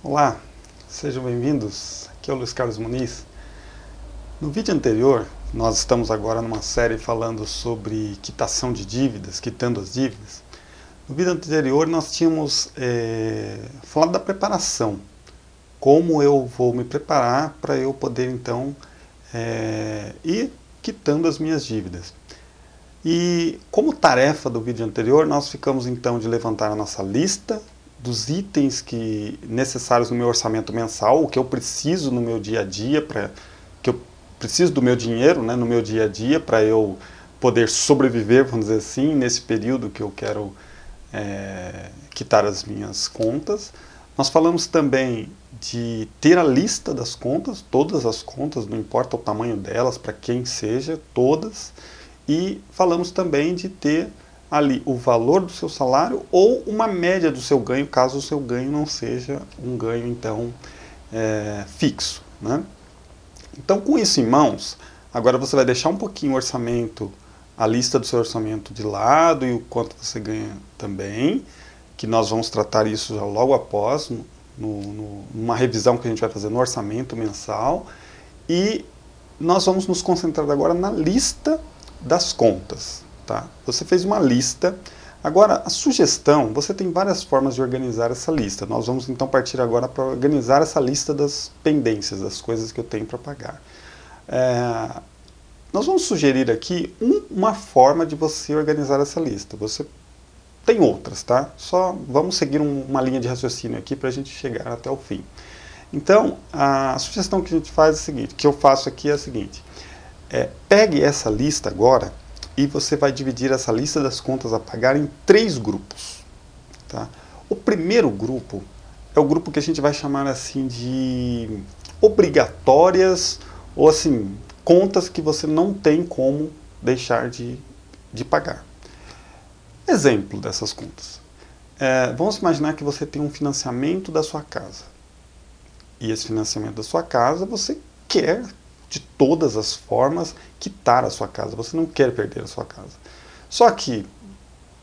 Olá, sejam bem-vindos. Aqui é o Luiz Carlos Muniz. No vídeo anterior, nós estamos agora numa série falando sobre quitação de dívidas, quitando as dívidas. No vídeo anterior, nós tínhamos é, falado da preparação. Como eu vou me preparar para eu poder, então, é, ir quitando as minhas dívidas. E como tarefa do vídeo anterior, nós ficamos, então, de levantar a nossa lista dos itens que necessários no meu orçamento mensal, o que eu preciso no meu dia a dia, para que eu preciso do meu dinheiro né, no meu dia a dia para eu poder sobreviver, vamos dizer assim, nesse período que eu quero é, quitar as minhas contas. Nós falamos também de ter a lista das contas, todas as contas, não importa o tamanho delas, para quem seja, todas. E falamos também de ter ali o valor do seu salário ou uma média do seu ganho, caso o seu ganho não seja um ganho então é, fixo. Né? Então com isso em mãos, agora você vai deixar um pouquinho o orçamento, a lista do seu orçamento de lado e o quanto você ganha também, que nós vamos tratar isso logo após, no, no, numa revisão que a gente vai fazer no orçamento mensal, e nós vamos nos concentrar agora na lista das contas. Tá? Você fez uma lista. Agora, a sugestão, você tem várias formas de organizar essa lista. Nós vamos então partir agora para organizar essa lista das pendências, das coisas que eu tenho para pagar. É, nós vamos sugerir aqui um, uma forma de você organizar essa lista. Você tem outras, tá? Só vamos seguir um, uma linha de raciocínio aqui para a gente chegar até o fim. Então, a sugestão que a gente faz é a seguinte, que eu faço aqui é a seguinte. É, pegue essa lista agora e você vai dividir essa lista das contas a pagar em três grupos. Tá? O primeiro grupo é o grupo que a gente vai chamar assim de obrigatórias ou assim contas que você não tem como deixar de, de pagar. Exemplo dessas contas. É, vamos imaginar que você tem um financiamento da sua casa. E esse financiamento da sua casa você quer de todas as formas quitar a sua casa. Você não quer perder a sua casa. Só que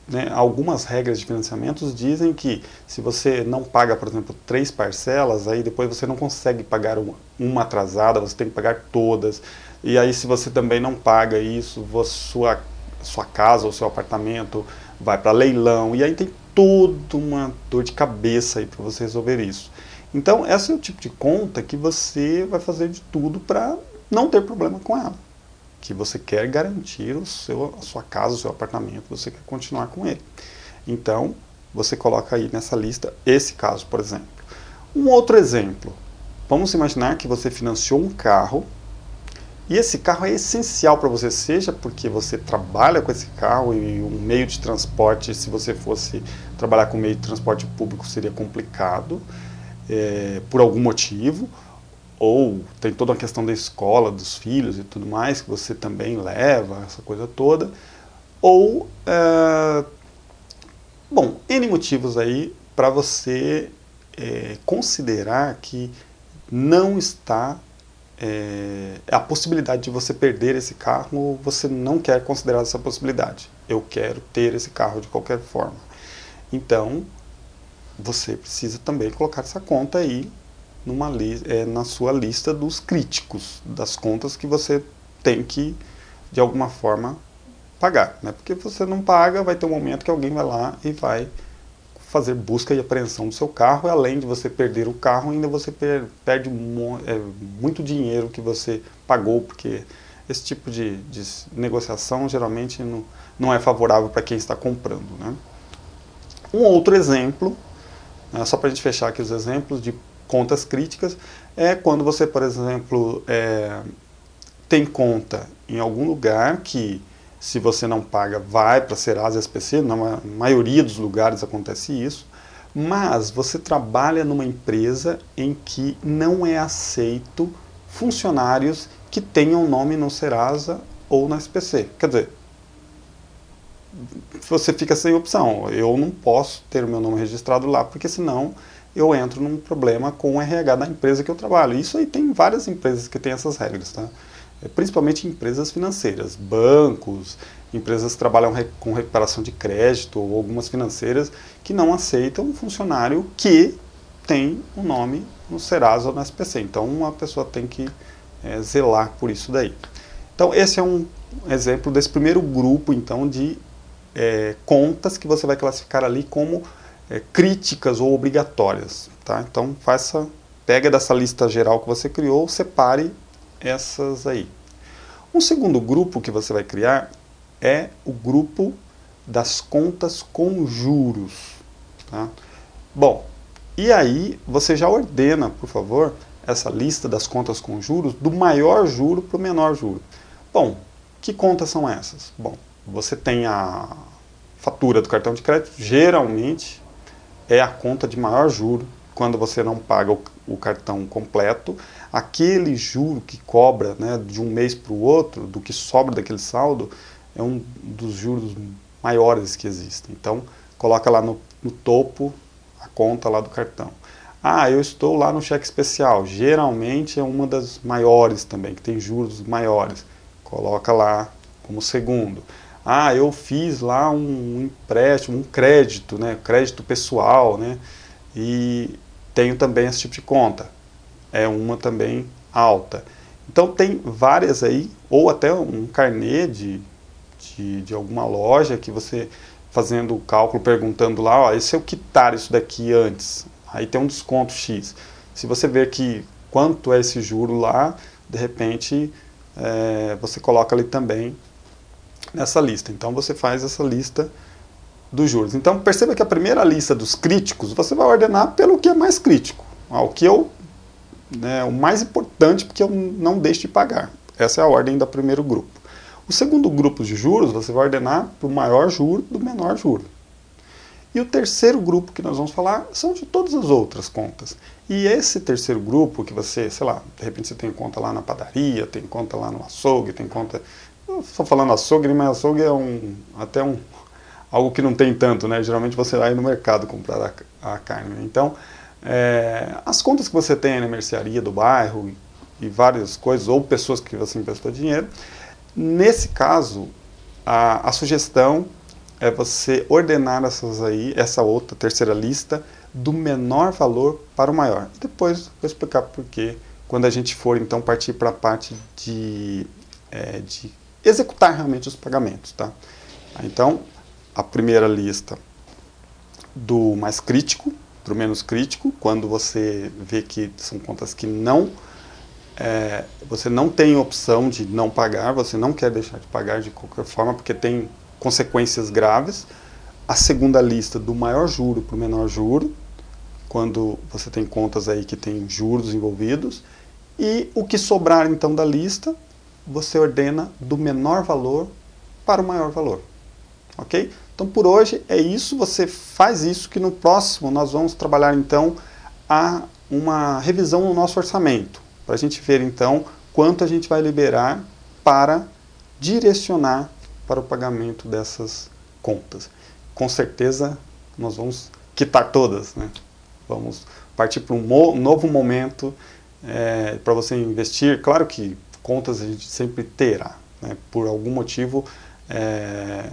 né, algumas regras de financiamentos dizem que se você não paga, por exemplo, três parcelas, aí depois você não consegue pagar uma atrasada, você tem que pagar todas. E aí se você também não paga isso, sua, sua casa ou seu apartamento vai para leilão. E aí tem toda uma dor de cabeça aí para você resolver isso. Então, esse é o tipo de conta que você vai fazer de tudo para não ter problema com ela. Que você quer garantir o seu, a sua casa, o seu apartamento, você quer continuar com ele. Então, você coloca aí nessa lista esse caso, por exemplo. Um outro exemplo. Vamos imaginar que você financiou um carro e esse carro é essencial para você, seja porque você trabalha com esse carro e um meio de transporte, se você fosse trabalhar com meio de transporte público, seria complicado é, por algum motivo, ou tem toda a questão da escola, dos filhos e tudo mais, que você também leva, essa coisa toda, ou, é, bom, N motivos aí para você é, considerar que não está é, a possibilidade de você perder esse carro, você não quer considerar essa possibilidade. Eu quero ter esse carro de qualquer forma. Então, você precisa também colocar essa conta aí numa é, na sua lista dos críticos, das contas que você tem que, de alguma forma, pagar. Né? Porque você não paga, vai ter um momento que alguém vai lá e vai fazer busca e apreensão do seu carro, e além de você perder o carro, ainda você per perde é, muito dinheiro que você pagou, porque esse tipo de, de negociação geralmente não, não é favorável para quem está comprando. Né? Um outro exemplo, né, só para a gente fechar aqui os exemplos de contas críticas é quando você, por exemplo, é, tem conta em algum lugar que se você não paga vai para Serasa e SPC, na maioria dos lugares acontece isso, mas você trabalha numa empresa em que não é aceito funcionários que tenham nome no Serasa ou na SPC. Quer dizer, você fica sem opção. Eu não posso ter o meu nome registrado lá, porque senão eu entro num problema com o RH da empresa que eu trabalho. Isso aí tem várias empresas que têm essas regras, tá? É, principalmente empresas financeiras, bancos, empresas que trabalham com recuperação de crédito ou algumas financeiras que não aceitam um funcionário que tem o um nome no Serasa ou no SPC. Então uma pessoa tem que é, zelar por isso daí. Então esse é um exemplo desse primeiro grupo então de é, contas que você vai classificar ali como é, críticas ou obrigatórias. Tá? Então faça, pega dessa lista geral que você criou, separe essas aí. Um segundo grupo que você vai criar é o grupo das contas com juros. Tá? Bom, e aí você já ordena, por favor, essa lista das contas com juros do maior juro para o menor juro. Bom, que contas são essas? Bom, você tem a fatura do cartão de crédito, geralmente é a conta de maior juro quando você não paga o, o cartão completo. Aquele juro que cobra né, de um mês para o outro, do que sobra daquele saldo, é um dos juros maiores que existem. Então, coloca lá no, no topo a conta lá do cartão. Ah, eu estou lá no cheque especial. Geralmente é uma das maiores também, que tem juros maiores. Coloca lá como segundo. Ah, eu fiz lá um empréstimo, um crédito, né, crédito pessoal, né, e tenho também esse tipo de conta. É uma também alta. Então tem várias aí, ou até um carnê de, de, de alguma loja que você fazendo o cálculo, perguntando lá, ó, e se eu quitar isso daqui antes? Aí tem um desconto X. Se você ver que quanto é esse juro lá, de repente é, você coloca ali também nessa lista. Então você faz essa lista dos juros. Então perceba que a primeira lista dos críticos você vai ordenar pelo que é mais crítico, o que eu né, o mais importante porque eu não deixo de pagar. Essa é a ordem do primeiro grupo. O segundo grupo de juros você vai ordenar para o maior juro do menor juro. E o terceiro grupo que nós vamos falar são de todas as outras contas. E esse terceiro grupo que você, sei lá, de repente você tem conta lá na padaria, tem conta lá no açougue, tem conta estou falando açougue, mas açougue é um, até um, algo que não tem tanto, né? Geralmente você vai no mercado comprar a, a carne. Né? Então, é, as contas que você tem na mercearia do bairro e, e várias coisas, ou pessoas que você emprestou dinheiro, nesse caso, a, a sugestão é você ordenar essas aí, essa outra terceira lista, do menor valor para o maior. Depois vou explicar por quê, quando a gente for então partir para a parte de, é, de executar realmente os pagamentos. Tá? Então, a primeira lista do mais crítico para o menos crítico, quando você vê que são contas que não é, você não tem opção de não pagar, você não quer deixar de pagar de qualquer forma, porque tem consequências graves. A segunda lista do maior juro para o menor juro, quando você tem contas aí que tem juros envolvidos. E o que sobrar então da lista, você ordena do menor valor para o maior valor. Ok? Então por hoje é isso, você faz isso que no próximo nós vamos trabalhar então a uma revisão no nosso orçamento, para a gente ver então quanto a gente vai liberar para direcionar para o pagamento dessas contas. Com certeza nós vamos quitar todas, né? Vamos partir para um novo momento é, para você investir. Claro que contas a gente sempre terá. Né? Por algum motivo, é,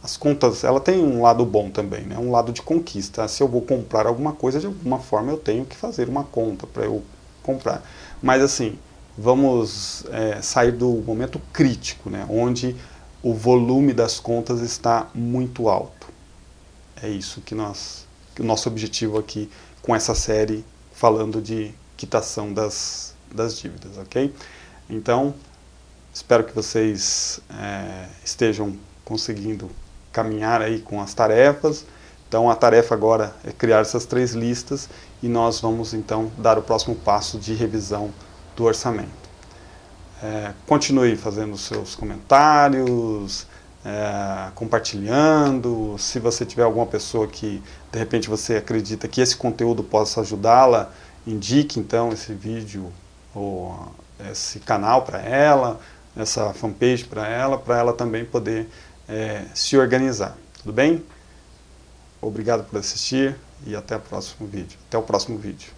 as contas, ela tem um lado bom também, né? um lado de conquista. Se eu vou comprar alguma coisa, de alguma forma eu tenho que fazer uma conta para eu comprar. Mas assim, vamos é, sair do momento crítico, né? onde o volume das contas está muito alto. É isso que nós, que o nosso objetivo aqui com essa série falando de quitação das, das dívidas, ok? Então, espero que vocês é, estejam conseguindo caminhar aí com as tarefas. Então, a tarefa agora é criar essas três listas e nós vamos então dar o próximo passo de revisão do orçamento. É, continue fazendo seus comentários, é, compartilhando. Se você tiver alguma pessoa que de repente você acredita que esse conteúdo possa ajudá-la, indique então esse vídeo ou esse canal para ela, essa fanpage para ela, para ela também poder é, se organizar. Tudo bem? Obrigado por assistir e até o próximo vídeo. Até o próximo vídeo.